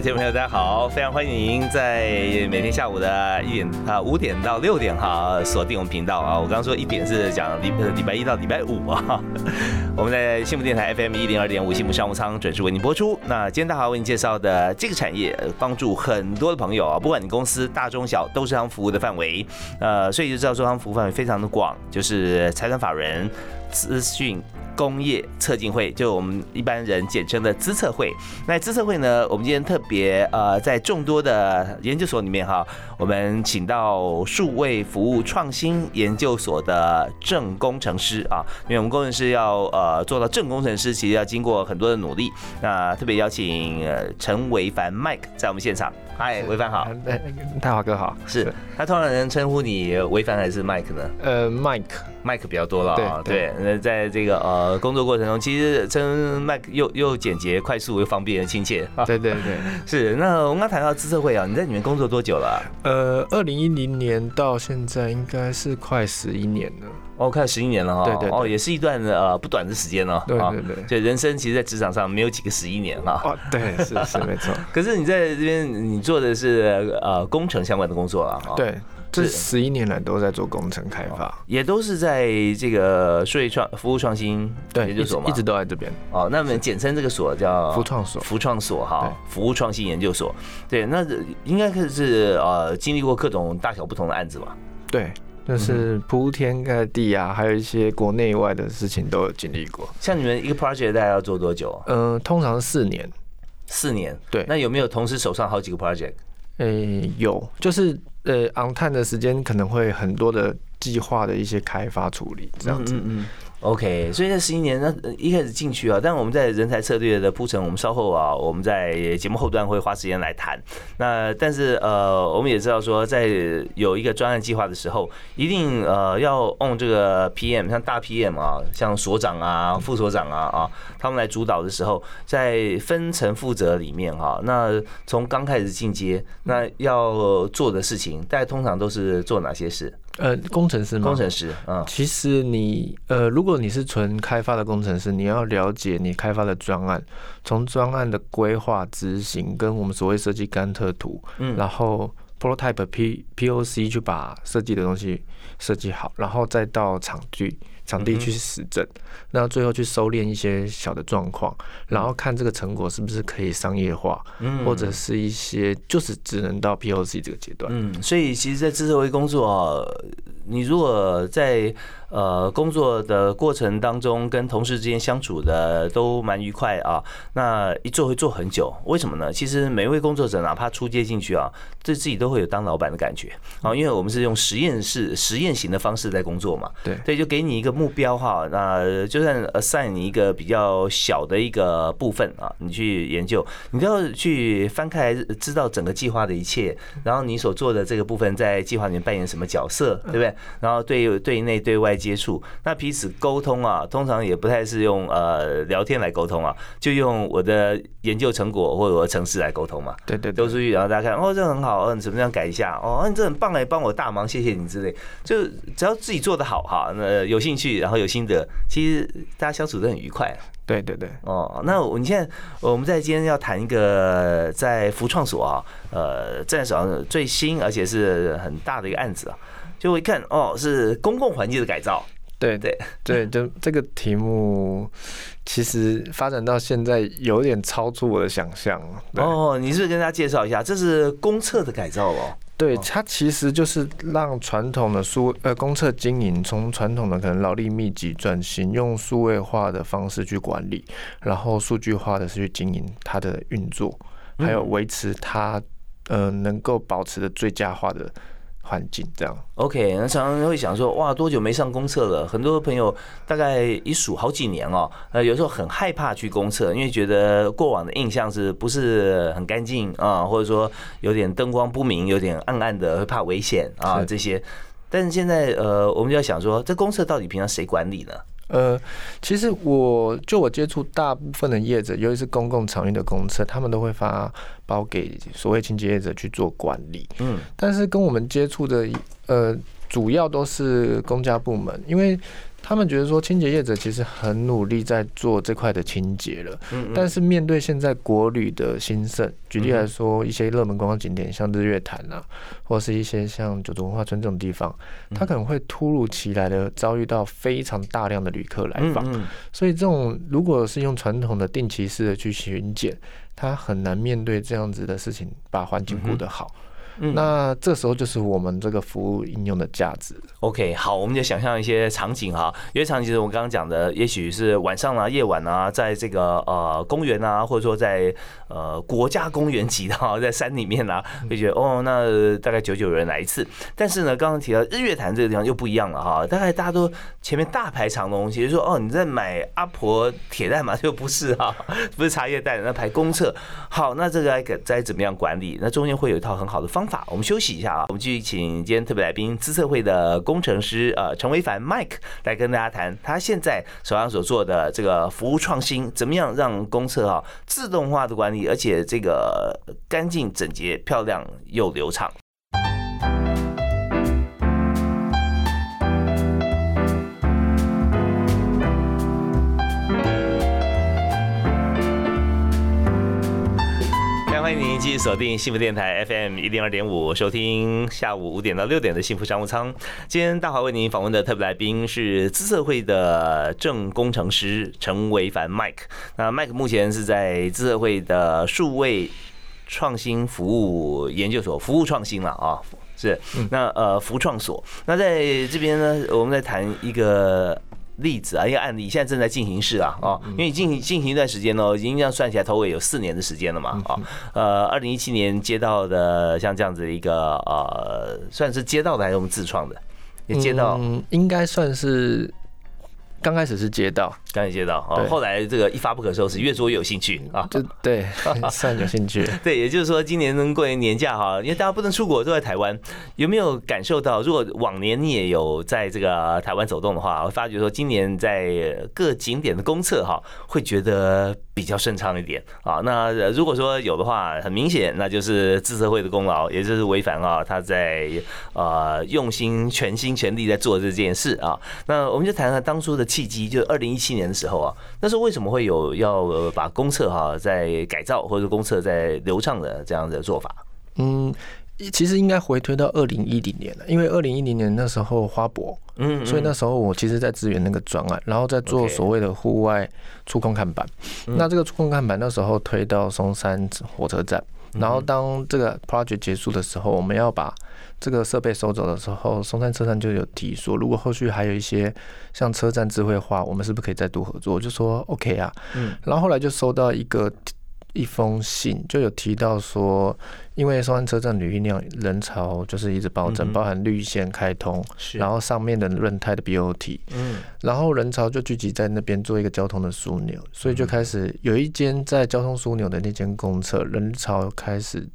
听众朋友，大家好，非常欢迎您在每天下午的一点啊五点到六点哈锁定我们频道啊。我刚刚说一点是讲礼礼拜一到礼拜五啊。我们在幸福电台 FM 一零二点五幸福商务舱准时为您播出。那今天大华为您介绍的这个产业，帮助很多的朋友啊，不管你公司大中小，都是他们服务的范围。呃，所以就知道说他们服务范围非常的广，就是财产法人、资讯。工业测进会，就我们一般人简称的资测会。那资测会呢，我们今天特别呃，在众多的研究所里面哈，我们请到数位服务创新研究所的正工程师啊，因为我们工程师要呃做到正工程师，其实要经过很多的努力。那特别邀请陈维凡 Mike 在我们现场。嗨，维凡好。大华哥好。是他通常人称呼你维凡还是 Mike 呢？呃，Mike。麦克比较多了啊，对，那在这个呃工作过程中，其实称麦克又又简洁、快速又方便、亲切。对对对，是。那我们刚谈到资策会啊，你在里面工作多久了？呃，二零一零年到现在应该是快十一年了。哦，快十一年了哈。对对。哦，也是一段呃不短的时间哦。对对对。对，人生其实，在职场上没有几个十一年哈。哦，对，是是没错。可是你在这边，你做的是呃工程相关的工作了哈。对。这十一年来都在做工程开发，也都是在这个税创服务创新研究所嘛，一直都在这边。哦，那我们简称这个所叫服创所，服创所哈，服务创新研究所。对，那应该是呃经历过各种大小不同的案子吧？对，就是铺天盖地啊，还有一些国内外的事情都有经历过。像你们一个 project 大概要做多久？啊嗯，通常是四年。四年？对。那有没有同时手上好几个 project？诶，有，就是呃，on time 的时间可能会很多的计划的一些开发处理这样子。OK，所以这十一年，那一开始进去啊，但我们在人才策略的铺陈，我们稍后啊，我们在节目后段会花时间来谈。那但是呃，我们也知道说，在有一个专案计划的时候，一定呃要用这个 PM，像大 PM 啊，像所长啊、副所长啊啊，他们来主导的时候，在分层负责里面哈，那从刚开始进阶，那要做的事情，大家通常都是做哪些事？呃，工程师吗？工程师，嗯，其实你呃，如果你是纯开发的工程师，你要了解你开发的专案，从专案的规划、执行，跟我们所谓设计甘特图，嗯，然后 prototype P P O C 去把设计的东西设计好，然后再到场地。场地去实证，那最后去收敛一些小的状况，然后看这个成果是不是可以商业化，或者是一些就是只能到 POC 这个阶段。嗯，所以其实，在自社会工作，你如果在呃，工作的过程当中，跟同事之间相处的都蛮愉快啊。那一做会做很久，为什么呢？其实每一位工作者，哪怕出街进去啊，对自己都会有当老板的感觉啊。因为我们是用实验室、实验型的方式在工作嘛。对，所以就给你一个目标哈。那就算 assign 你一个比较小的一个部分啊，你去研究，你都要去翻开来，知道整个计划的一切。然后你所做的这个部分，在计划里面扮演什么角色，对不对？然后对对内对外。接触那彼此沟通啊，通常也不太是用呃聊天来沟通啊，就用我的研究成果或者我的城市来沟通嘛。对对，丢出去然后大家看哦，这很好，嗯，怎么样改一下哦，你这很棒哎，帮我大忙，谢谢你之类。就只要自己做的好哈，那有兴趣，然后有心得，其实大家相处都很愉快。对对对，哦，那我你现在我们在今天要谈一个在福创所啊，呃，在手上最新而且是很大的一个案子啊。就一看哦，是公共环境的改造。对对对，就这个题目，其实发展到现在有点超出我的想象。哦，你是不是跟大家介绍一下，这是公厕的改造哦？对，它其实就是让传统的数呃公厕经营，从传统的可能劳力密集转型，用数位化的方式去管理，然后数据化的是去经营它的运作，还有维持它呃能够保持的最佳化的。环境这样。OK，那常常会想说，哇，多久没上公厕了？很多朋友大概一数好几年哦，呃，有时候很害怕去公厕，因为觉得过往的印象是不是很干净啊，或者说有点灯光不明，有点暗暗的，会怕危险啊这些。但是现在呃，我们就要想说，这公厕到底平常谁管理呢？呃，其实我就我接触大部分的业者，尤其是公共场域的公厕，他们都会发包给所谓清洁业者去做管理。嗯，但是跟我们接触的呃，主要都是公家部门，因为他们觉得说清洁业者其实很努力在做这块的清洁了，嗯但是面对现在国旅的兴盛，举例来说，一些热门观光景点，像日月潭啊，或是一些像九族文化村这种地方，它可能会突如其来的遭遇到非常大量的旅客来访，嗯所以这种如果是用传统的定期式的去巡检，它很难面对这样子的事情，把环境顾得好。嗯那这时候就是我们这个服务应用的价值。OK，好，我们就想象一些场景哈，有些场景就是我刚刚讲的，也许是晚上啊、夜晚啊，在这个呃公园啊，或者说在呃国家公园级的哈，在山里面啊，会觉得哦，那大概九九人来一次。但是呢，刚刚提到日月潭这个地方又不一样了哈，大概大家都前面大排长龙，其实说哦你在买阿婆铁蛋嘛，就不是哈，不是茶叶蛋，那排公厕。好，那这个该该怎么样管理？那中间会有一套很好的方方法。我们休息一下啊，我们继续请今天特别来宾资策会的工程师呃陈维凡 Mike 来跟大家谈他现在手上所做的这个服务创新，怎么样让公厕啊自动化的管理，而且这个干净整洁、漂亮又流畅。欢迎您继续锁定幸福电台 FM 一零二点五，收听下午五点到六点的幸福商务舱。今天大华为您访问的特别来宾是资策会的正工程师陈维凡 Mike。那 Mike 目前是在资策会的数位创新服务研究所服务创新了啊。是，那呃，服创所，那在这边呢，我们在谈一个例子啊，一个案例，现在正在进行式啊，哦，因为进行进行一段时间呢，已经这样算起来头尾有四年的时间了嘛，啊，呃，二零一七年接到的像这样子的一个呃，算是接到的还是我们自创的？也接到，嗯，应该算是刚开始是接到，刚才接到啊，后来这个一发不可收拾，越做越有兴趣啊。就对，算有兴趣。对，也就是说，今年过年年假哈，因为大家不能出国，都在台湾，有没有感受到？如果往年你也有在这个台湾走动的话，会发觉说，今年在各景点的公厕哈，会觉得比较顺畅一点啊。那如果说有的话，很明显，那就是自社会的功劳，也就是违反啊，他在呃用心、全心全力在做这件事啊。那我们就谈谈当初的契机，就二零一七年的时候啊，那时候为什么会有要呃把公厕哈在改造或者公厕在流畅的这样的做法？嗯，其实应该回推到二零一零年了，因为二零一零年那时候花博，嗯，所以那时候我其实在支援那个专案，然后在做所谓的户外触控看板。那这个触控看板那时候推到松山火车站，然后当这个 project 结束的时候，我们要把这个设备收走的时候，松山车站就有提说，如果后续还有一些像车站智慧化，我们是不是可以再度合作？我就说 OK 啊，嗯。然后后来就收到一个一封信，就有提到说，因为松山车站旅运量人潮就是一直暴增，嗯包含绿线开通，然后上面的轮胎的 BOT，嗯。然后人潮就聚集在那边做一个交通的枢纽，所以就开始有一间在交通枢纽的那间公厕，人潮开始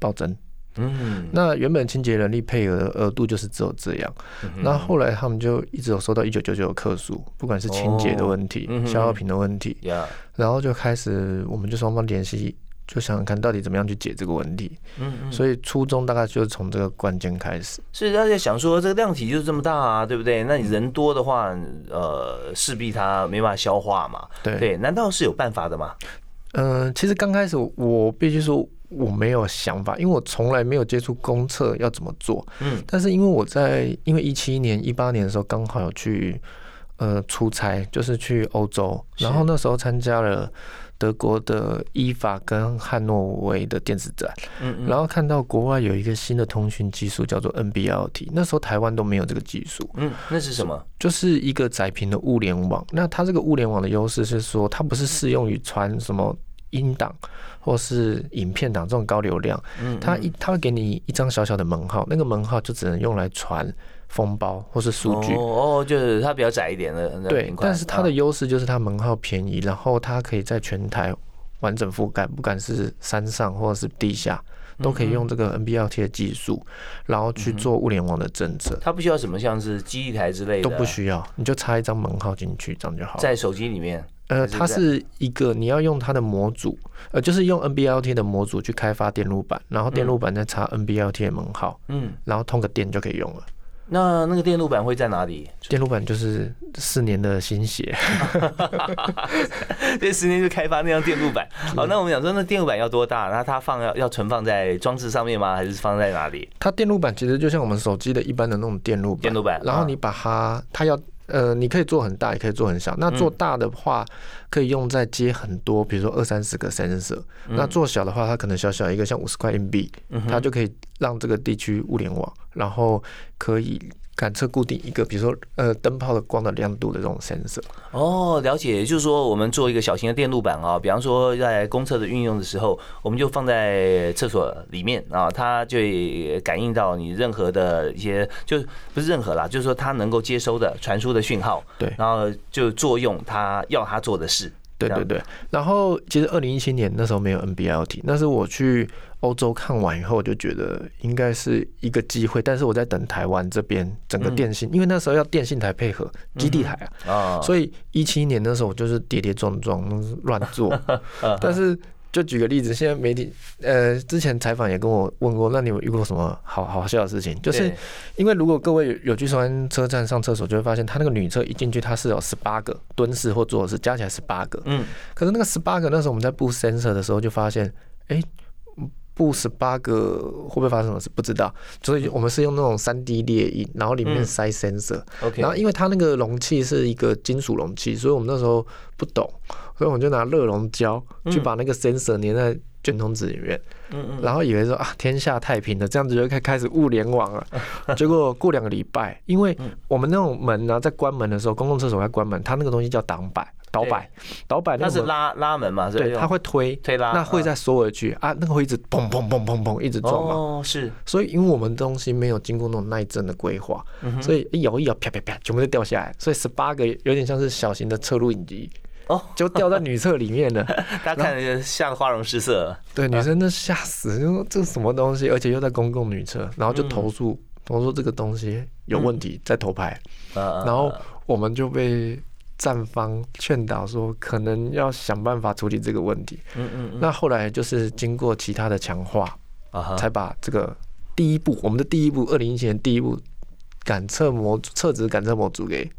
暴增。嗯，那原本清洁人力配额的额度就是只有这样，嗯那后来他们就一直有收到一九九九的客诉，不管是清洁的问题哦嗯、哼。消耗品的问题，呀，然后就开始我们就双方联系，就想想看到底怎么样去解这个问题。嗯嗯，所以初衷大概就是从这个关键开始。所以大家想说，这个量体就是这么大啊，对不对？那你人多的话，呃，势必它没办法消化嘛。对，对，难道是有办法的吗？嗯、其实刚开始我必须说我没有想法，因为我从来没有接触公厕要怎么做。嗯但是因为我在因为一七年、一八年的时候刚好有去呃出差，就是去欧洲，然后那时候参加了德国的伊法跟汉诺威的电子展，嗯嗯，然后看到国外有一个新的通讯技术叫做 NB-LT，那时候台湾都没有这个技术。嗯，那是什么？就是一个窄频的物联网。那它这个物联网的优势是说，它不是适用于传什么音档或是影片档这种高流量，嗯它一它会给你一张小小的门号，那个门号就只能用来传封包或是数据。哦哦，就是它比较窄一点的对但是它的啊优势就是它门号便宜，然后它可以在全台完整覆盖，不管是山上或者是地下，都可以用这个 NB-LT 的技术，然后去做物联网的政策，它不需要什么像是基地台之类的，都不需要，你就插一张门号进去，这样就好了。在手机里面。呃，它是一个你要用它的模组，呃，就是用 NB-LT 的模组去开发电路板，然后电路板再插 NB-LT 的门号，嗯，然后通个电就可以用了。那那个电路板会在哪里？电路板就是四年的心血，这十年就开发那张电路板。好，那我们讲说，那电路板要多大？那它放要要存放在装置上面吗？还是放在哪里？它电路板其实就像我们手机的一般的那种电路板，电路板啊然后你把它，它要呃，你可以做很大，也可以做很小。那做大的话，可以用在接很多，比如说二三十个 sensor。那做小的话，它可能小小一个，像五十块硬币，它就可以让这个地区物联网，然后可以感测固定一个，比如说呃灯泡的光的亮度的这种 sensor。哦，了解，也就是说，我们做一个小型的电路板啊，比方说在公厕的运用的时候，我们就放在厕所里面啊，它就会感应到你任何的一些，就不是任何啦，就是说它能够接收的传输的讯号，对然后就作用它要它做的事。对对对，然后其实二零一七年那时候没有 NB-LT，那是我去欧洲看完以后，我就觉得应该是一个机会，但是我在等台湾这边整个电信，因为那时候要电信台配合基地台啊，啊，所以一七年那时候我就是跌跌撞撞乱做，但是。就举个例子，现在媒体呃，之前采访也跟我问过，那你有遇过什么好好笑的事情？就是因为如果各位有有去双安车站上厕所，就会发现他那个女厕一进去，它是有十八个蹲式或坐式，加起来十八个。嗯，可是那个十八个，那时候我们在布 sensor 的时候就发现，哎、布十八个会不会发生什么事？不知道，所以我们是用那种三 D 列印，然后里面嗯。塞 sensor，、OK，然后因为它那个容器是一个金属容器，所以我们那时候不懂，所以我们就拿热熔胶去把那个 sensor 粘在卷筒纸里面，嗯嗯，然后以为说啊天下太平了，这样子就开开始物联网了。结果过两个礼拜，因为我们那种门呢、在关门的时候，公共厕所在关门，它那个东西叫挡板、导板、导板那是拉拉门嘛，是对，它会推。推拉，那会再缩回去啊，那个会一直砰砰砰砰砰一直撞嘛，哦，是，所以因为我们东西没有经过那种耐震的规划，嗯所以一摇一摇啪啪啪，全部都掉下来，所以十八个有点像是小型的侧录影机，哦，就掉在女厕里面了。大家看着像花容失色，对，女生都吓死，就说这是什么东西，而且又在公共女厕，然后就投诉，投诉这个东西有问题，在偷拍，呃，然后我们就被站方劝导说，可能要想办法处理这个问题。嗯嗯嗯，那后来就是经过其他的强化，啊哈，才把这个第一步，我们的第一步，二零一七年第一步感测模测值感测模组给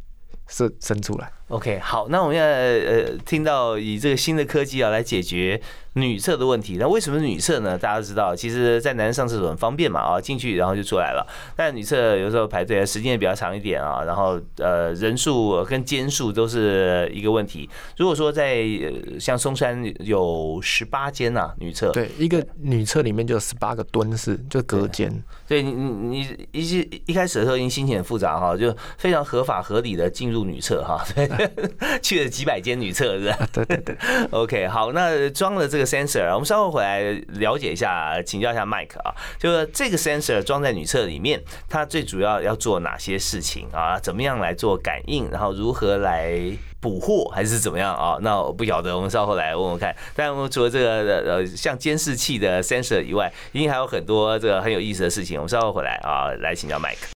生生出来。OK，好，那我们现在呃听到以这个新的科技啊来解决女厕的问题，那为什么女厕呢？大家都知道，其实在男生上厕所很方便嘛，啊，进去然后就出来了。但女厕有时候排队时间也比较长一点啊，然后呃人数跟间数都是一个问题。如果说在呃像松山有十八间呐女厕，对，一个女厕里面就有十八个蹲式，就隔间。对你你你一一开始的时候已经心情很复杂哈，就非常合法合理的进入女厕哈，对，去了几百间女厕是吧？啊，对对对，OK，好，那装了这个 sensor，我们稍后回来了解一下，请教一下 Mike 啊，就是这个 sensor 装在女厕里面，它最主要要做哪些事情啊？怎么样来做感应，然后如何来捕获，还是怎么样啊？那我不晓得，我们稍后来问问看。但我们除了这个呃像监视器的 sensor 以外，一定还有很多这个很有意思的事情。我们稍后回来啊，来请教 Mike。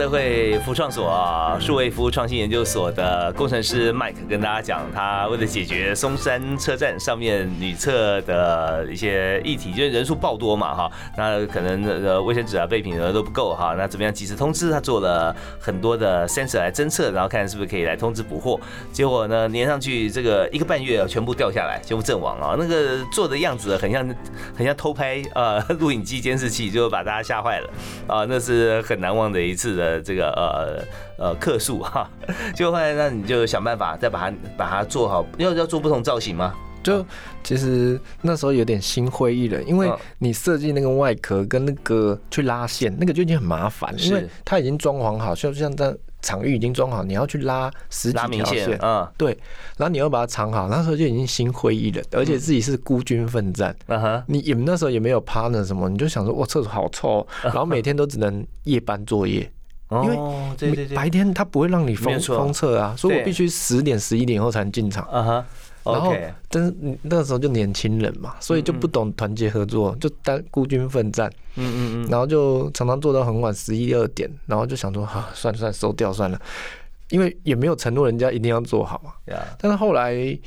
社会服创所啊，数位服务创新研究所的工程师 Mike 跟大家讲，他为了解决松山车站上面女厕的一些议题，就是人数爆多嘛哈，那可能呃卫生纸啊备品额都不够哈，那怎么样及时通知？他做了很多的 sensor 来侦测，然后看是不是可以来通知补货。结果呢，粘上去这个一个半月全部掉下来，全部阵亡啊！那个做的样子很像很像偷拍呃 录影机监视器，就把大家吓坏了啊！那是很难忘的一次的这个呃呃克数哈。结果后来那你就想办法再把它把它做好，要要做不同造型吗？就其实那时候有点心灰意冷，因为你设计那个外壳跟那个去拉线，那个就已经很麻烦，因为它已经装潢好，就像在场域已经装好，你要去拉十几条线，嗯，对，然后你要把它藏好，那时候就已经心灰意冷，而且自己是孤军奋战，嗯哼，你也那时候也没有 partner 什么，你就想说，哇，厕所好臭，然后每天都只能夜班作业。因为白天他不会让你封封测啊，所以我必须十点十一点后才能进场。啊哈，然后但是那个时候就年轻人嘛，所以就不懂团结合作，就单孤军奋战。嗯嗯嗯，然后就常常做到很晚十一二点，然后就想说，哈，算了算了，收掉算了，因为也没有承诺人家一定要做好嘛。但是后来。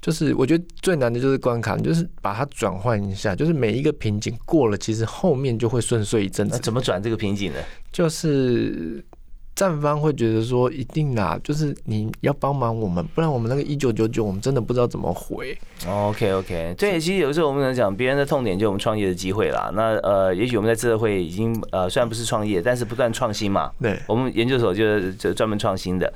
就是我觉得最难的就是关卡，就是把它转换一下，就是每一个瓶颈过了，其实后面就会顺遂一阵子。怎么转这个瓶颈呢？就是站方会觉得说一定啦，就是你要帮忙我们，不然我们那个一九九九，我们真的不知道怎么回。OK OK，对，其实有时候我们能讲别人的痛点，就我们创业的机会啦。那呃，也许我们在智会已经呃，虽然不是创业，但是不断创新嘛。对，我们研究所就是就专门创新的。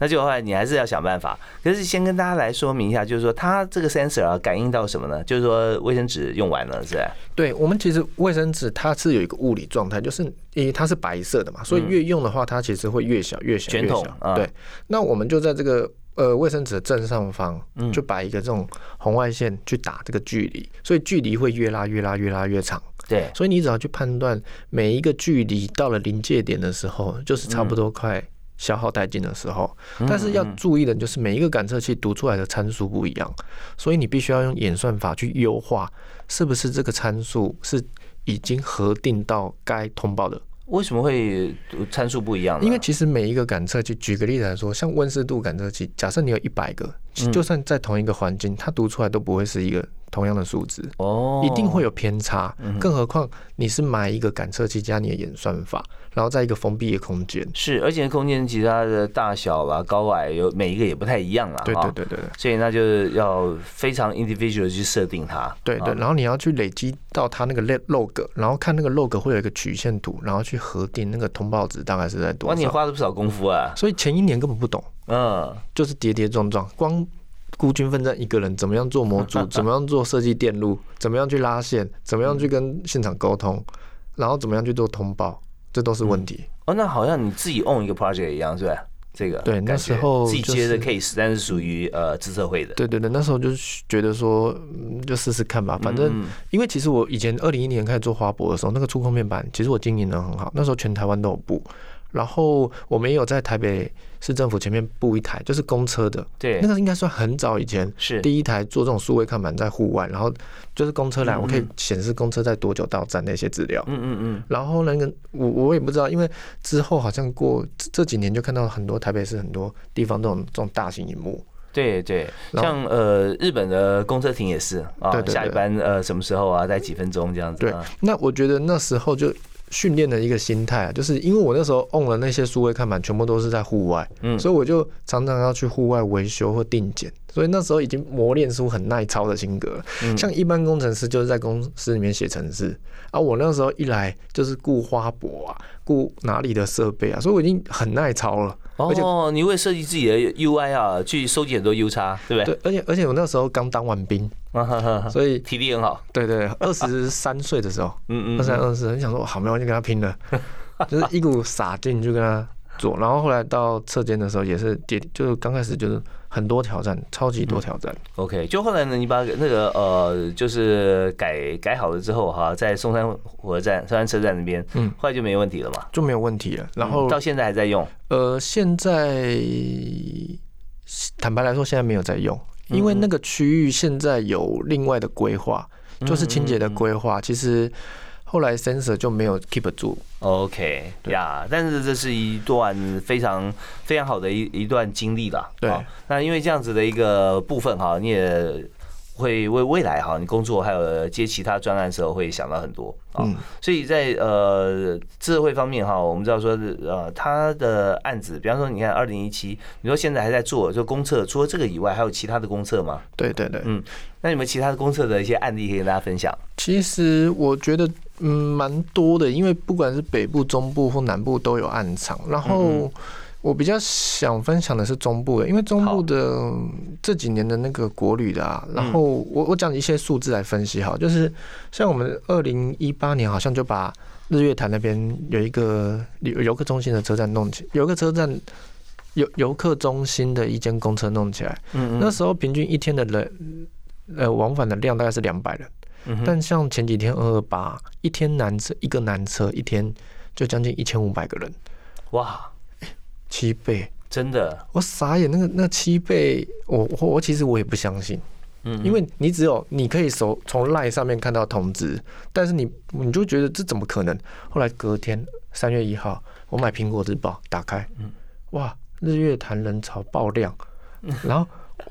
那就后来你还是要想办法。可是先跟大家来说明一下，就是说它这个 sensor 啊，感应到什么呢？就是说卫生纸用完了，是吧？对，我们其实卫生纸它是有一个物理状态，就是因为它是白色的嘛，所以越用的话，它其实会越小越小越小。对。那我们就在这个呃卫生纸的正上方，就把一个这种红外线去打这个距离，所以距离会越拉越拉越拉越长。对。所以你只要去判断每一个距离到了临界点的时候，就是差不多快。消耗殆尽的时候，但是要注意的就是每一个感测器读出来的参数不一样，所以你必须要用演算法去优化，是不是这个参数是已经核定到该通报的？为什么会参数不一样？因为其实每一个感测器，举个例子来说，像温湿度感测器，假设你有一百个，就算在同一个环境，它读出来都不会是一个。同样的数字哦，一定会有偏差，更何况你是买一个感测器加你的演算法，然后在一个封闭的空间，是，而且空间其他的大小啦、高矮有每一个也不太一样啊，对对对对，所以那就是要非常 individual 去设定它，对对，然后你要去累积到它那个 log，然后看那个 log 会有一个曲线图，然后去核定那个通报值大概是在多少，哇，你花了不少功夫啊，所以前一年根本不懂，嗯，就是跌跌撞撞，光。孤军奋战一个人，怎么样做模组？怎么样做设计电路？怎么样去拉线？怎么样去跟现场沟通？然后怎么样去做通报？这都是问题。哦，那好像你自己 own 一个 project 一样，是吧？这个对，那时候自己接的 case，但是属于呃自社会的。对对对，那时候就是觉得说，就试试看吧。反正因为其实我以前二零一年开始做花博的时候，那个触控面板其实我经营的很好，那时候全台湾都有布。然后我们也有在台北市政府前面布一台，就是公车的，对，那个应该算很早以前是第一台做这种数位看板在户外，然后就是公车来，我可以显示公车在多久到站那些资料。嗯嗯嗯。然后那个我我也不知道，因为之后好像过这几年就看到很多台北市很多地方这种这种大型荧幕。对对，像呃日本的公车亭也是啊，下一班呃什么时候啊，在几分钟这样子。对，那我觉得那时候就。训练的一个心态啊，就是因为我那时候 on 了那些数位看板，全部都是在户外，嗯，所以我就常常要去户外维修或定检，所以那时候已经磨练出很耐操的性格。像一般工程师就是在公司里面写程式，啊，我那时候一来就是顾花博啊，顾哪里的设备啊，所以我已经很耐操了。哦，你会设计自己的 UI 啊，去收集很多 U 叉，对不对？对，而且而且我那时候刚当完兵，所以体力很好。对对，二十三岁的时候，嗯嗯，二三二四，很想说好，没关系，跟他拼了，就是一股傻劲就跟他做。然后后来到车间的时候，也是跌，就是刚开始就是很多挑战，超级多挑战。OK，就后来呢，你把那个呃，就是改改好了之后哈，在松山火车站、松山车站那边，嗯，后来就没问题了嘛，就没有问题了。然后到现在还在用。呃，现在坦白来说，现在没有在用，因为那个区域现在有另外的规划，就是清洁的规划。其实后来 sensor 就没有 keep 住。OK，呀，但是这是一段非常非常好的一一段经历了。对，那因为这样子的一个部分哈，你也。会为未来哈，你工作还有接其他专案的时候会想到很多啊，所以在呃智慧方面哈，我们知道说呃他的案子，比方说你看二零一七，你说现在还在做就公测，除了这个以外，还有其他的公测吗？对对对，嗯，那有没有其他的公测的一些案例可以跟大家分享？其实我觉得嗯蛮多的，因为不管是北部、中部或南部都有暗场，然后。我比较想分享的是中部的，因为中部的这几年的那个国旅的啊，然后我我讲一些数字来分析哈，就是像我们二零一八年好像就把日月潭那边有一个游游客中心的车站弄起，有个车站游游客中心的一间公车弄起来，嗯嗯，那时候平均一天的人呃往返的量大概是两百人，嗯，但像前几天二二八一天南车一个南车一天就将近一千五百个人，哇！七倍，真的，我傻眼。那个那七倍，我我我其实我也不相信，嗯，因为你只有你可以手从 line 上面看到通知，但是你你就觉得这怎么可能？后来隔天三月一号，我买苹果日报打开，嗯，哇，日月潭人潮爆量，然后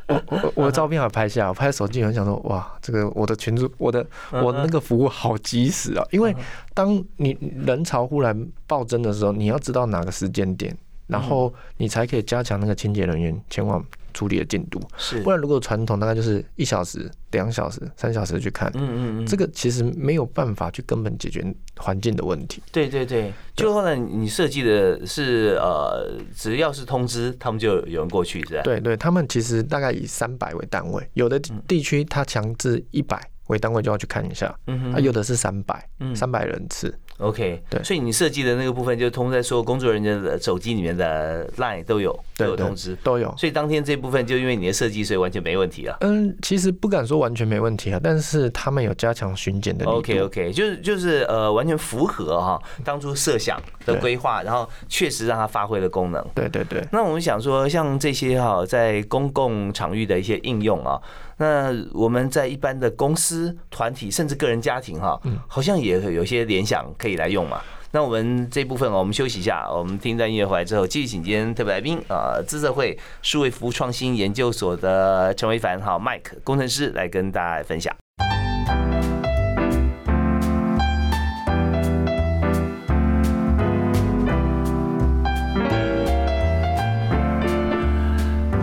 我我我的。照片还拍下，我拍手机很想说，哇，这个我的群主，我的我的那个服务好及时啊，因为当你人潮忽然暴增的时候，你要知道哪个时间点。然后你才可以加强那个清洁人员前往处理的进度，是。不然如果传统大概就是一小时、两小时、三小时去看，嗯嗯嗯，这个其实没有办法去根本解决环境的问题。对对对，就后来你设计的是呃，只要是通知，他们就有人过去，是吧？对对，他们其实大概以三百为单位，有的地区它强制一百为单位就要去看一下，嗯哼，啊，有的是三百，嗯三百人次。OK，对，所以你设计的那个部分就通在所有工作人员的手机里面的 Line 都有都有通知都有，所以当天这部分就因为你的设计，所以完全没问题了。嗯，其实不敢说完全没问题啊，但是他们有加强巡检的。OK OK，就是就是呃，完全符合哈当初设想的规划，然后确实让它发挥了功能。对对对。那我们想说，像这些哈在公共场域的一些应用啊。那我们在一般的公司、团体，甚至个人家庭，哈，好像也有些联想可以来用嘛。那我们这部分，我们休息一下，我们听段音乐回来之后，继续请今天特别来宾啊，资策会数位服务创新研究所的陈维凡哈，Mike 工程师来跟大家分享。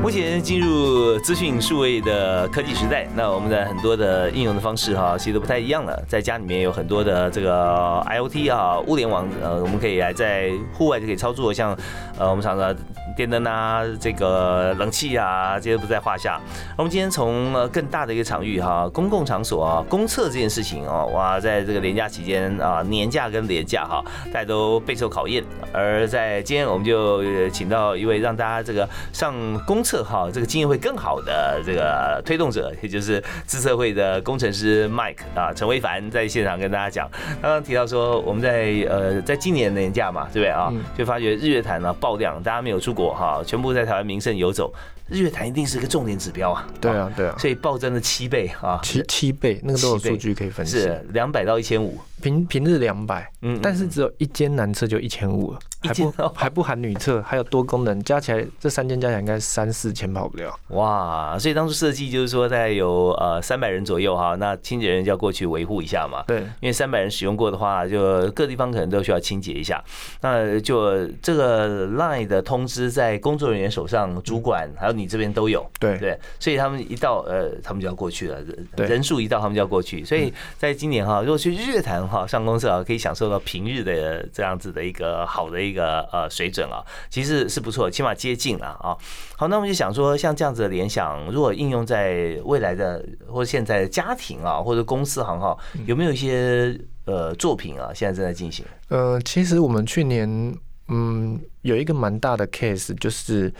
目前进入资讯数位的科技时代，那我们的很多的应用的方式哈，其实都不太一样了。在家里面有很多的这个 IOT 啊，物联网，呃，我们可以来在户外就可以操作，像呃，我们常常电灯啊，这个冷气啊，这些不在话下。我们今天从呃更大的一个场域哈，公共场所啊，公厕这件事情哦，哇，在这个年假期间啊，年假跟年假哈，大家都备受考验。而在今天，我们就请到一位让大家这个上公厕。哈，这个经验会更好的这个推动者，也就是自测会的工程师 Mike 啊，陈威凡在现场跟大家讲，刚刚提到说我们在呃在今年年假嘛，对不对啊？就发觉日月潭呢爆量，大家没有出国哈，全部在台湾名胜游走。日月潭一定是个重点指标啊！对啊，对啊，所以暴增了七倍啊，七七倍，那个都有数据可以分析，是两百到一千五，平平日两百，嗯，但是只有一间男厕就一千五了，还不还不含女厕，还有多功能，加起来这三间加起来应该三四千跑不了。哇，所以当初设计就是说大概有呃三百人左右哈，那清洁人就要过去维护一下嘛，对，因为三百人使用过的话，就各地方可能都需要清洁一下，那就这个 line 的通知在工作人员手上，主管还有你这边都有。对对，所以他们一到呃，他们就要过去了。人数一到，他们就要过去。所以在今年哈，如果去日月潭哈上公社啊，可以享受到平日的这样子的一个好的一个呃水准啊，其实是不错，起码接近了啊。好，那我们就想说，像这样子的联想，如果应用在未来的或者现在的家庭啊，或者公司行哈，有没有一些呃作品啊，现在正在进行？呃，其实我们去年嗯有一个蛮大的 case 就是。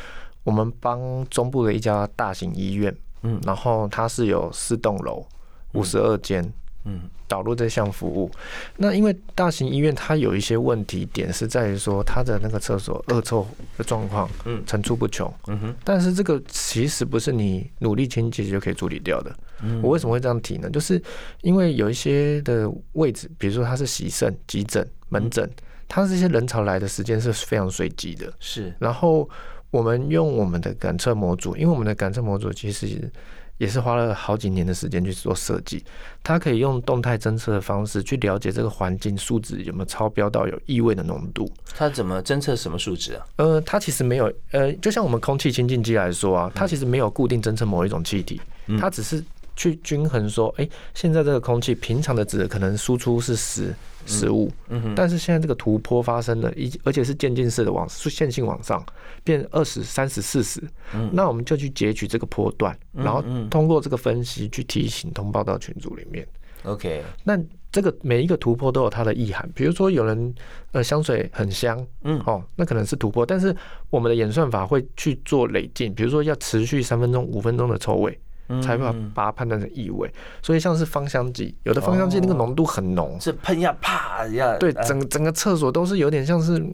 我们帮中部的一家大型医院，嗯，然后它是有四栋楼，五十二间，嗯，导入这项服务。那因为大型医院它有一些问题点是在于说它的那个厕所恶臭的状况，嗯，层出不穷，嗯哼。但是这个其实不是你努力清洁就可以处理掉的。我为什么会这样提呢？就是因为有一些的位置，比如说它是洗肾、急诊、门诊，它这些人潮来的时间是非常随机的，是，然后。我们用我们的感测模组，因为我们的感测模组其实也是花了好几年的时间去做设计。它可以用动态侦测的方式去了解这个环境数值有没有超标到有异味的浓度。它怎么侦测什么数值啊？呃，它其实没有，呃，就像我们空气清净机来说啊，它其实没有固定侦测某一种气体，它只是去均衡说，哎，现在这个空气平常的值可能输出是十。失误。嗯哼。但是现在这个突破发生了，一而且是渐进式的往线性往上变二十三十四十。嗯。那我们就去截取这个波段，然后通过这个分析去提醒通报到群组里面。OK。那这个每一个突破都有它的意涵，比如说有人呃香水很香，嗯，哦，那可能是突破，但是我们的演算法会去做累进，比如说要持续三分钟、五分钟的臭味。才会把它判断成异味，所以像是芳香剂，有的芳香剂那个浓度很浓，是喷一下啪一下，对，整整个厕所都是有点像是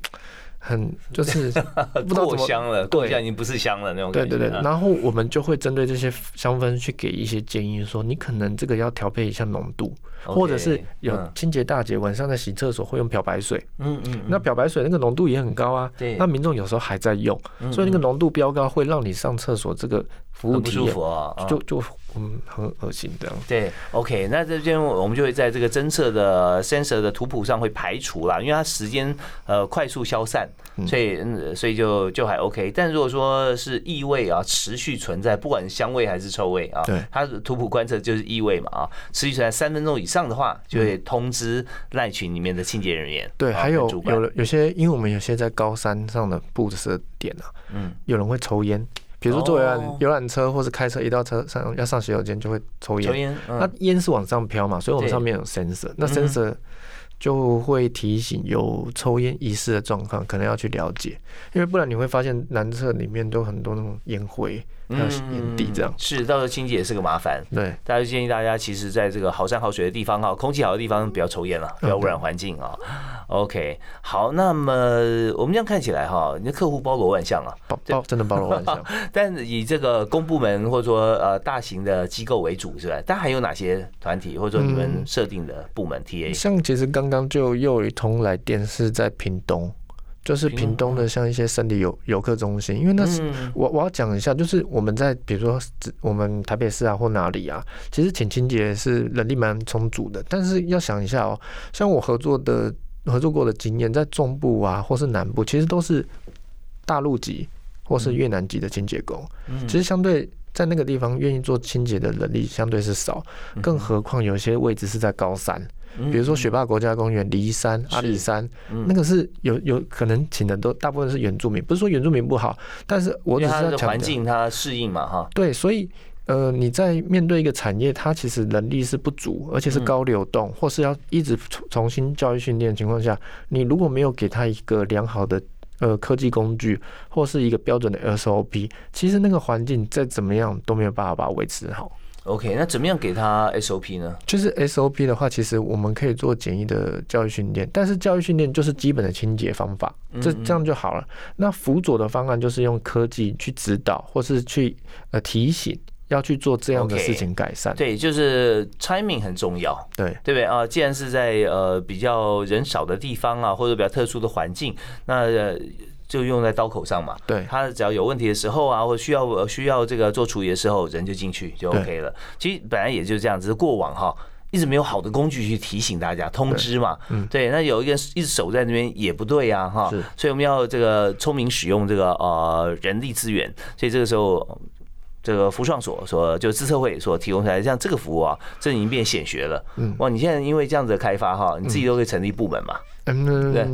很就是 过香了，过香已经不是香了那种感觉。对对对，然后我们就会针对这些香氛去给一些建议，说你可能这个要调配一下浓度。或者是有清洁大姐晚上在洗厕所会用漂白水，嗯嗯，那漂白水那个浓度也很高啊，对，那民众有时候还在用，所以那个浓度标高会让你上厕所这个服务体验就就嗯很恶心这样。对，OK，那这边我们就会在这个侦测的 sensor 的图谱上会排除啦，因为它时间呃快速消散，所以所以就就还 OK。但如果说是异味啊持续存在，不管香味还是臭味啊，对，它的图谱观测就是异味嘛啊，持续存在三分钟以。上的话就会通知赖群里面的清洁人员。对，还有有有些，因为我们有些在高山上的布设点啊，嗯，有人会抽烟，比如说坐游览游览车或者开车一到车上要上洗手间就会抽烟。抽烟，那烟是往上飘嘛，所以我们上面有 sensor，那 sensor 就会提醒有抽烟疑似的状况，可能要去了解，因为不然你会发现南侧里面都很多那种烟灰。还有烟蒂这样是，到时候清洁也是个麻烦。对，大家建议大家，其实在这个好山好水的地方哈，空气好的地方不要抽烟了，不要污染环境啊。OK，好，那么我们这样看起来哈，你的客户包罗万象啊，包包真的包罗万象。但以这个公部门或者说呃大型的机构为主是吧？但还有哪些团体或者说你们设定的部门 TA？像其实刚刚就又有一通来电是在屏东。就是屏东的像一些生理游游客中心，因为那是我我要讲一下，就是我们在比如说我们台北市啊或哪里啊，其实请清洁是人力蛮充足的，但是要想一下哦，像我合作的合作过的经验，在中部啊或是南部，其实都是大陆籍或是越南籍的清洁工，其实相对在那个地方愿意做清洁的人力相对是少，更何况有些位置是在高山。比如说雪霸国家公园、骊山、阿里山，那个是有有可能请的都大部分是原住民，不是说原住民不好，但是我只是要环境它适应嘛哈。对，所以呃你在面对一个产业，它其实能力是不足，而且是高流动，或是要一直重重新教育训练的情况下，你如果没有给他一个良好的呃科技工具，或是一个标准的 SOP，其实那个环境再怎么样都没有办法把它维持好。OK，那怎么样给他 SOP 呢？就是 SOP 的话，其实我们可以做简易的教育训练，但是教育训练就是基本的清洁方法，这这样就好了。那辅佐的方案就是用科技去指导，或是去呃提醒要去做这样的事情改善。对，就是 timing 很重要，对对不对啊？既然是在呃比较人少的地方啊，或者比较特殊的环境，那。就用在刀口上嘛，对，他只要有问题的时候啊，或需要需要这个做处理的时候，人就进去就 OK 了。其实本来也就是这样子，过往哈一直没有好的工具去提醒大家通知嘛，对，那有一个一直守在那边也不对呀哈，所以我们要这个聪明使用这个呃人力资源，所以这个时候这个福创所所就资策会所提供出来像这个服务啊，这已经变显学了，哇，你现在因为这样子的开发哈，你自己都可以成立部门嘛，嗯对。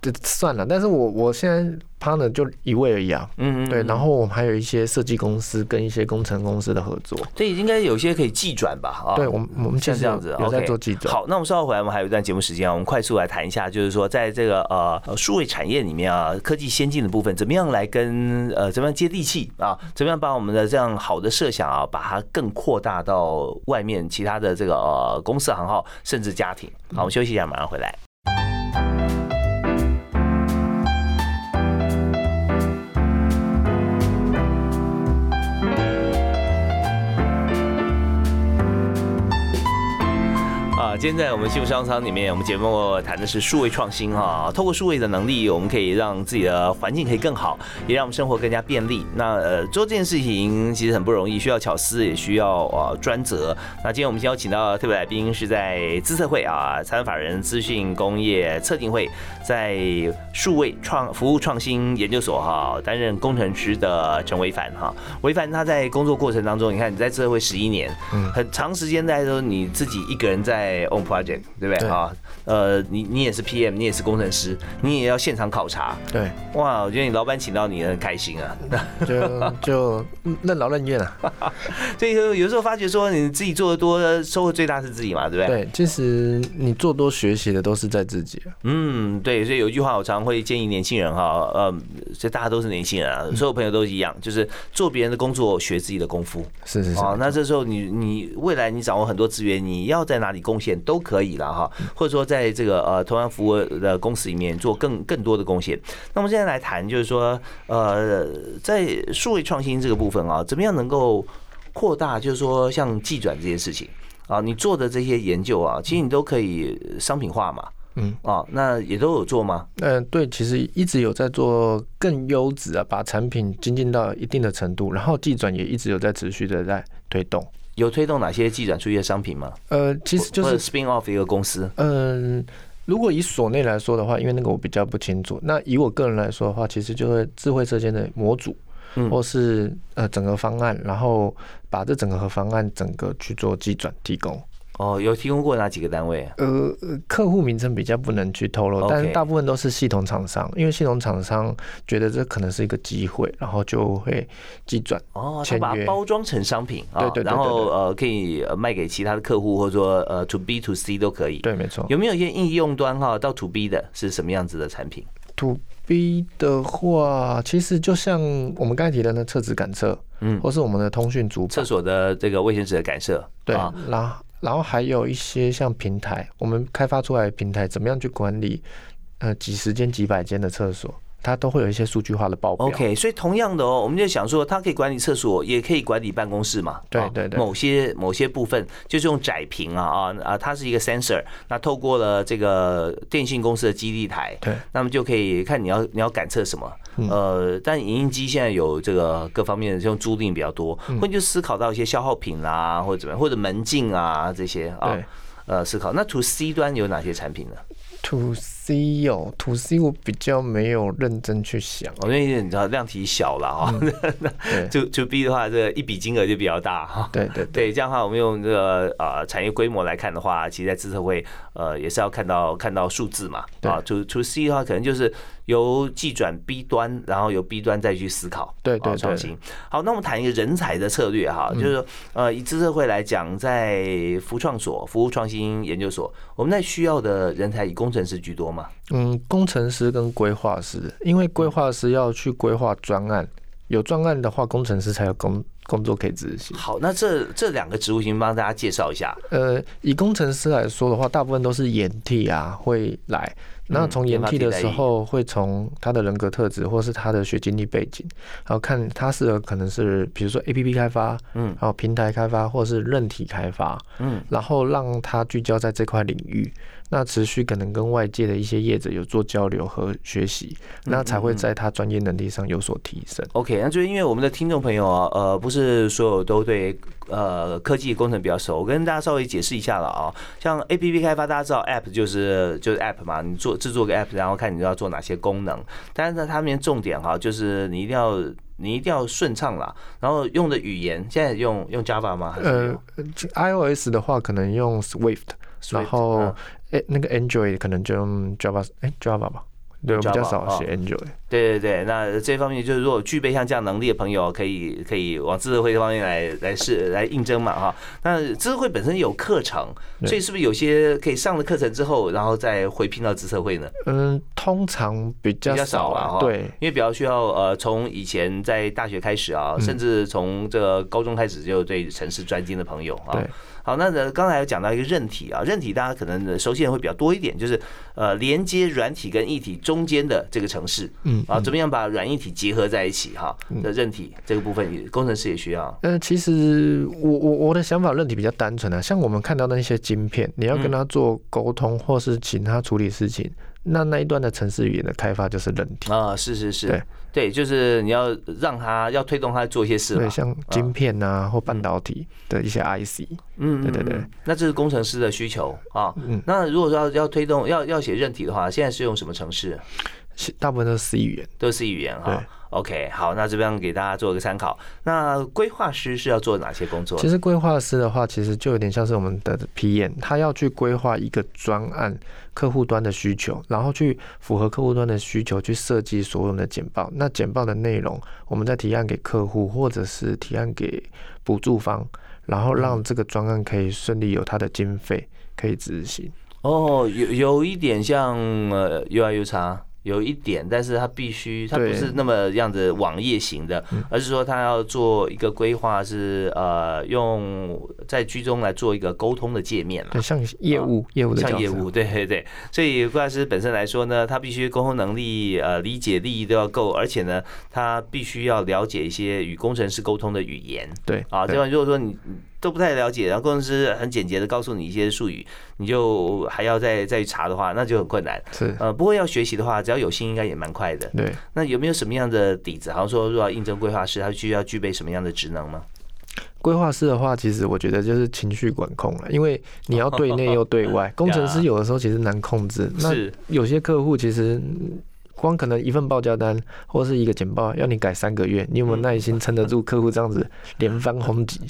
这算了，但是我我现在 partner 就一位而已啊，嗯嗯，对，然后我们还有一些设计公司跟一些工程公司的合作，这应该有些可以寄转吧？啊，对，我们我们现在这样子有在做寄转。好，那我们稍后回来，我们还有一段节目时间啊，我们快速来谈一下，就是说在这个呃数位产业里面啊，科技先进的部分，怎么样来跟呃怎么样接地气啊？怎么样把我们的这样好的设想啊，把它更扩大到外面其他的这个呃公司行号，甚至家庭。好，我们休息一下，马上回来。今天在我们幸福商场里面，我们节目谈的是数位创新哈。透过数位的能力，我们可以让自己的环境可以更好，也让我们生活更加便利。那呃，做这件事情其实很不容易，需要巧思，也需要呃专责。那今天我们邀请到特别来宾是在资策会啊，财产法人资讯工业测定会，在数位创服务创新研究所哈担任工程师的陈维凡哈。维凡他在工作过程当中，你看你在资策会十一年，嗯，很长时间在说你自己一个人在。Own project，对不对对啊？呃，你你也是 PM，你也是工程师，你也要现场考察。对，哇，我觉得你老板请到你很开心啊。就就任劳任怨啊。所以有有时候发觉说你自己做的多，收获最大是自己嘛，对不对？对，其实你做多学习的都是在自己啊。嗯，对，所以有一句话我常会建议年轻人哈，呃，所以大家都是年轻人啊，所有朋友都一样，就是做别人的工作，学自己的功夫。是是是。哦，那这时候你你未来你掌握很多资源，你要在哪里贡献都可以了哈，或者说在这个呃同样服务的公司里面做更更多的贡献。那我们现在来谈，就是说呃，在数位创新这个部分啊，怎么样能够扩大，就是说像技转这件事情啊，你做的这些研究啊，其实你都可以商品化嘛。嗯，哦，那也都有做吗？嗯，对，其实一直有在做更优质啊，把产品精进到一定的程度，然后技转也一直有在持续的在推动。有推动哪些技转出去的商品吗？呃，其实就是 spin off 一个公司。嗯，如果以所内来说的话，因为那个我比较不清楚。那以我个人来说的话，其实就是智慧车间的模组，或是呃整个方案，然后把这整个方案整个去做技转提供。哦，有提供过哪几个单位？呃，客户名称比较不能去透露，但是大部分都是系统厂商，因为系统厂商觉得这可能是一个机会，然后就会寄转哦，他把它包装成商品啊，对对，然后呃可以卖给其他的客户，或者说呃 to B to C 都可以。对，没错。有没有一些应用端哈到 to B 的是什么样子的产品？to B 的话，其实就像我们刚才提的那厕纸感测，嗯，或是我们的通讯主厕所的这个卫生纸的感测，对，然后。然后还有一些像平台，我们开发出来的平台，怎么样去管理？呃，几十间、几百间的厕所，它都会有一些数据化的报表。OK，所以同样的哦，我们就想说，它可以管理厕所，也可以管理办公室嘛。对对对。某些某些部分就是用窄屏啊啊啊，它是一个 sensor，那透过了这个电信公司的基地台，对，那么就可以看你要你要感测什么。呃，但影印机现在有这个各方面的这种租赁比较多，会就思考到一些消耗品啦，或者怎么样，或者门禁啊这些啊，呃，思考。那 to C 端有哪些产品呢？to C 有 to C 我比较没有认真去想，因为你知道量体小了哈。to to B 的话，这一笔金额就比较大哈。对对对，这样的话，我们用这个呃产业规模来看的话，其实在资策会呃也是要看到看到数字嘛。啊，to to C 的话，可能就是。由 G 转 B 端，然后由 B 端再去思考，对对创新。好，那我们谈一个人才的策略哈，就是呃，以资社会来讲，在服创所、服务创新研究所，我们在需要的人才以工程师居多嘛？嗯，工程师跟规划师，因为规划师要去规划专案，有专案的话，工程师才有工工作可以执行。好，那这这两个职务，先帮大家介绍一下。呃，以工程师来说的话，大部分都是研替啊会来。那从研替的时候，会从他的人格特质，或是他的学经历背景，然后看他适合可能是，比如说 A P P 开发，嗯，然后平台开发，或是韧体开发，嗯，然后让他聚焦在这块领域。那持续可能跟外界的一些业者有做交流和学习，那才会在他专业能力上有所提升。OK，那就是因为我们的听众朋友啊，呃，不是所有都对呃科技工程比较熟，我跟大家稍微解释一下了啊。像 APP 开发，大家知道 App 就是就是 App 嘛，你做制作个 App，然后看你要做哪些功能。但是在它面重点哈，就是你一定要你一定要顺畅啦，然后用的语言现在用用 Java 吗？呃，iOS 的话可能用 Swift。然后，哎，那个 Android 可能就用 Java，哎，Java 吧，对，比较少写 Android。对对对，那这方面就是如果具备像这样能力的朋友，可以可以往智慧方面来来试来应征嘛哈。那智慧本身有课程，所以是不是有些可以上了课程之后，然后再回聘到智策会呢？嗯，通常比较少啊，对，因为比较需要呃，从以前在大学开始啊，甚至从这个高中开始就对城市专精的朋友啊。好，那呢，刚才有讲到一个韧体啊，韧体大家可能熟悉的会比较多一点，就是呃，连接软体跟液体中间的这个城市，嗯，啊，怎么样把软硬体结合在一起哈？的韧体这个部分，工程师也需要。嗯，其实我我我的想法，韧体比较单纯啊，像我们看到那些晶片，你要跟他做沟通，或是请他处理事情。那那一段的城市语言的开发就是人体啊，是是是，对对，就是你要让他要推动他做一些事，对，像晶片啊或半导体的一些 IC，嗯，对对对，那这是工程师的需求啊。嗯，那如果说要要推动要要写韧体的话，现在是用什么程式？大部分都是 C 语言，都是 C 语言哈。OK，好，那这边给大家做一个参考。那规划师是要做哪些工作？其实规划师的话，其实就有点像是我们的 PM，他要去规划一个专案客户端的需求，然后去符合客户端的需求去设计所有的简报。那简报的内容，我们再提案给客户，或者是提案给补助方，然后让这个专案可以顺利有它的经费可以执行。哦，有有一点像呃 UI、UX。有一点，但是它必须，它不是那么样子网页型的，而是说它要做一个规划，是呃用在居中来做一个沟通的界面对，像业务业务的像业务，对对对。所以规划师本身来说呢，他必须沟通能力、呃理解力都要够，而且呢，他必须要了解一些与工程师沟通的语言。对啊，这样如果说你。都不太了解，然后工程师很简洁的告诉你一些术语，你就还要再再去查的话，那就很困难。是，呃，不过要学习的话，只要有心，应该也蛮快的。对。那有没有什么样的底子？好像说，如果要应征规划师，他需要具备什么样的职能吗？规划师的话，其实我觉得就是情绪管控了，因为你要对内又对外。工程师有的时候其实难控制。那有些客户其实。光可能一份报价单或是一个简报要你改三个月，你有没有耐心撑得住客户这样子连番轰击？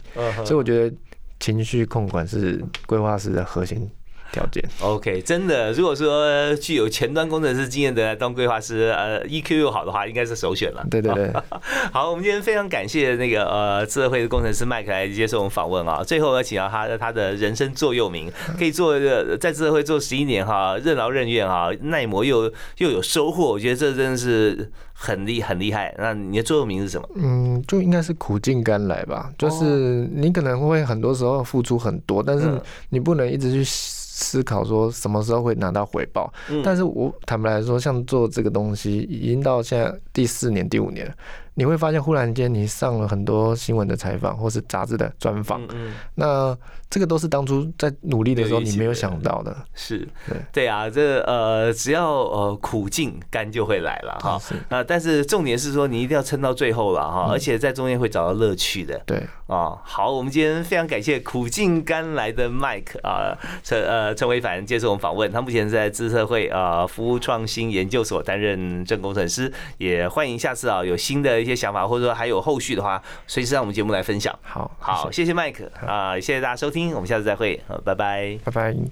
所以我觉得情绪控管是规划师的核心。条件 OK，真的，如果说具有前端工程师经验的当规划师，呃，EQ 又好的话，应该是首选了。对对对，好，我们今天非常感谢那个呃智慧的工程师麦克来接受我们访问啊。最后呢，请到他的他的人生座右铭，可以做在智慧做十一年哈，任劳任怨哈，耐磨又又有收获，我觉得这真的是很厉很厉害。那你的座右铭是什么？嗯，就应该是苦尽甘来吧。就是你可能会很多时候付出很多，但是你不能一直去。思考说什么时候会拿到回报，但是我坦白来说，像做这个东西，已经到现在第四年、第五年了。你会发现，忽然间你上了很多新闻的采访，或是杂志的专访，那这个都是当初在努力的时候你没有想到的。是，对，对啊，这呃，只要呃苦尽甘就会来了哈。啊，但是重点是说你一定要撑到最后了哈，而且在中间会找到乐趣的。对啊，好，我们今天非常感谢苦尽甘来的 Mike 啊，陈呃陈伟凡接受我们访问，他目前在资策会啊服务创新研究所担任正工程师，也欢迎下次啊有新的一些。想法，或者说还有后续的话，随时让我们节目来分享。好，好，谢谢麦克啊，谢谢大家收我们下次再会，好，拜拜，拜拜。